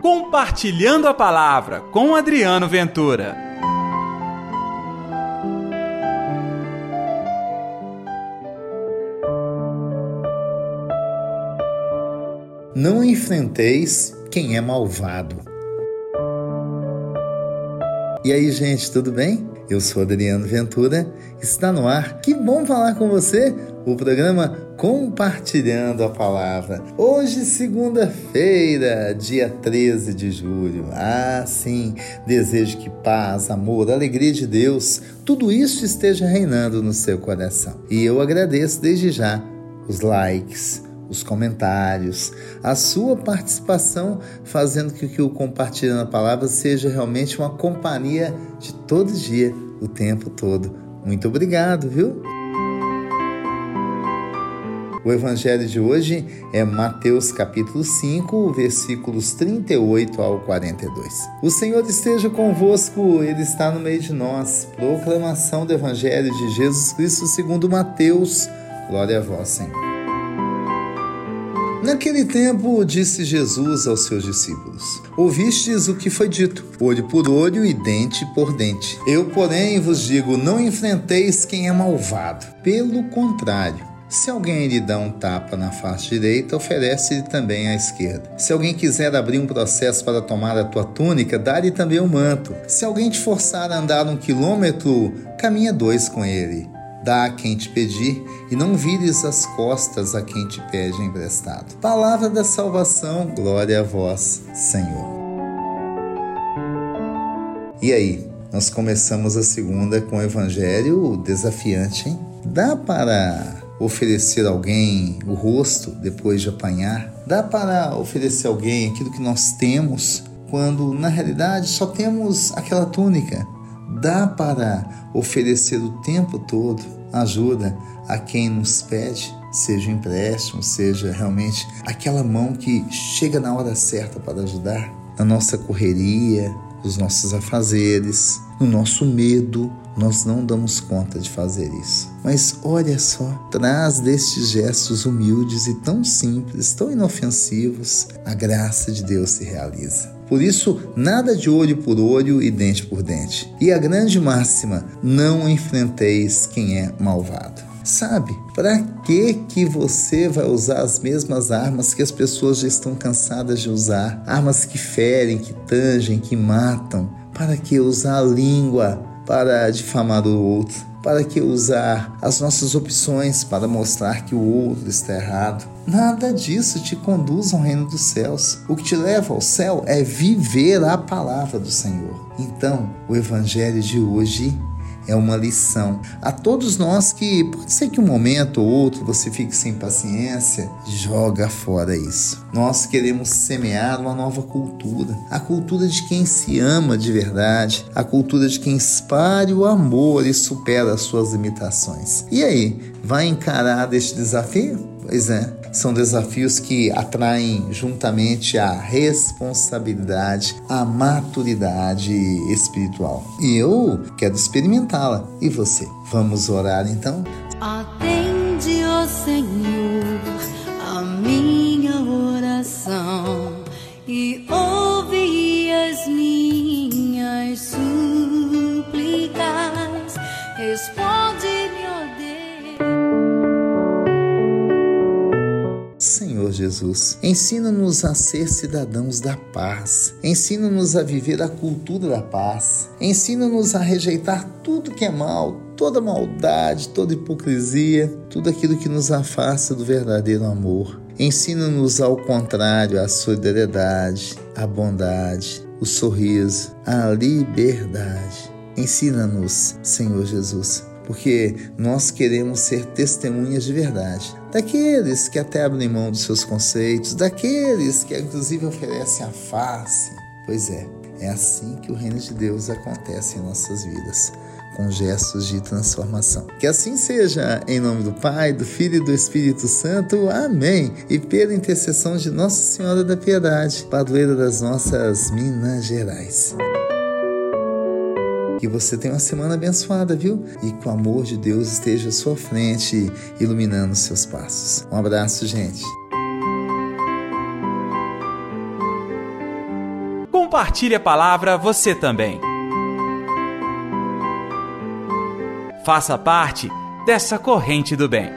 Compartilhando a Palavra com Adriano Ventura. Não enfrenteis quem é malvado. E aí, gente, tudo bem? Eu sou Adriano Ventura, está no ar. Que bom falar com você! O programa Compartilhando a Palavra. Hoje, segunda-feira, dia 13 de julho. Ah, sim, desejo que paz, amor, alegria de Deus, tudo isso esteja reinando no seu coração. E eu agradeço desde já os likes, os comentários, a sua participação, fazendo com que o Compartilhando a Palavra seja realmente uma companhia de todo dia, o tempo todo. Muito obrigado, viu? O evangelho de hoje é Mateus capítulo 5, versículos 38 ao 42. O Senhor esteja convosco, ele está no meio de nós. Proclamação do evangelho de Jesus Cristo segundo Mateus. Glória a vós, Senhor. Naquele tempo, disse Jesus aos seus discípulos: Ouvistes o que foi dito, olho por olho e dente por dente. Eu, porém, vos digo: não enfrenteis quem é malvado. Pelo contrário, se alguém lhe dá um tapa na face direita, oferece-lhe também a esquerda. Se alguém quiser abrir um processo para tomar a tua túnica, dá-lhe também o um manto. Se alguém te forçar a andar um quilômetro, caminha dois com ele. Dá a quem te pedir e não vires as costas a quem te pede emprestado. Palavra da salvação, glória a vós, Senhor. E aí, nós começamos a segunda com o evangelho desafiante, hein? Dá para oferecer alguém o rosto depois de apanhar? Dá para oferecer alguém aquilo que nós temos quando na realidade só temos aquela túnica? Dá para oferecer o tempo todo ajuda a quem nos pede, seja empréstimo, seja realmente aquela mão que chega na hora certa para ajudar? Na nossa correria, os nossos afazeres, no nosso medo, nós não damos conta de fazer isso. Mas olha só, traz destes gestos humildes e tão simples, tão inofensivos, a graça de Deus se realiza. Por isso, nada de olho por olho e dente por dente. E a grande máxima: não enfrenteis quem é malvado. Sabe, para que que você vai usar as mesmas armas que as pessoas já estão cansadas de usar? Armas que ferem, que tangem, que matam. Para que usar a língua para difamar o outro? Para que usar as nossas opções para mostrar que o outro está errado? Nada disso te conduz ao reino dos céus. O que te leva ao céu é viver a palavra do Senhor. Então, o evangelho de hoje é uma lição. A todos nós que pode ser que um momento ou outro você fique sem paciência, joga fora isso. Nós queremos semear uma nova cultura, a cultura de quem se ama de verdade, a cultura de quem espalha o amor e supera as suas limitações. E aí, vai encarar este desafio? Pois é, são desafios que atraem juntamente a responsabilidade, a maturidade espiritual. E eu quero experimentá-la. E você? Vamos orar então? Atende, ó Senhor, Senhor Jesus. Ensina-nos a ser cidadãos da paz. Ensina-nos a viver a cultura da paz. Ensina-nos a rejeitar tudo que é mal, toda maldade, toda hipocrisia, tudo aquilo que nos afasta do verdadeiro amor. Ensina-nos ao contrário a solidariedade, a bondade, o sorriso, a liberdade. Ensina-nos, Senhor Jesus, porque nós queremos ser testemunhas de verdade. Daqueles que até abrem mão dos seus conceitos, daqueles que inclusive oferecem a face. Pois é, é assim que o reino de Deus acontece em nossas vidas, com gestos de transformação. Que assim seja, em nome do Pai, do Filho e do Espírito Santo. Amém. E pela intercessão de Nossa Senhora da Piedade, padroeira das nossas Minas Gerais. Que você tenha uma semana abençoada, viu? E que o amor de Deus esteja à sua frente, iluminando os seus passos. Um abraço, gente. compartilhe a palavra você também. Faça parte dessa corrente do bem.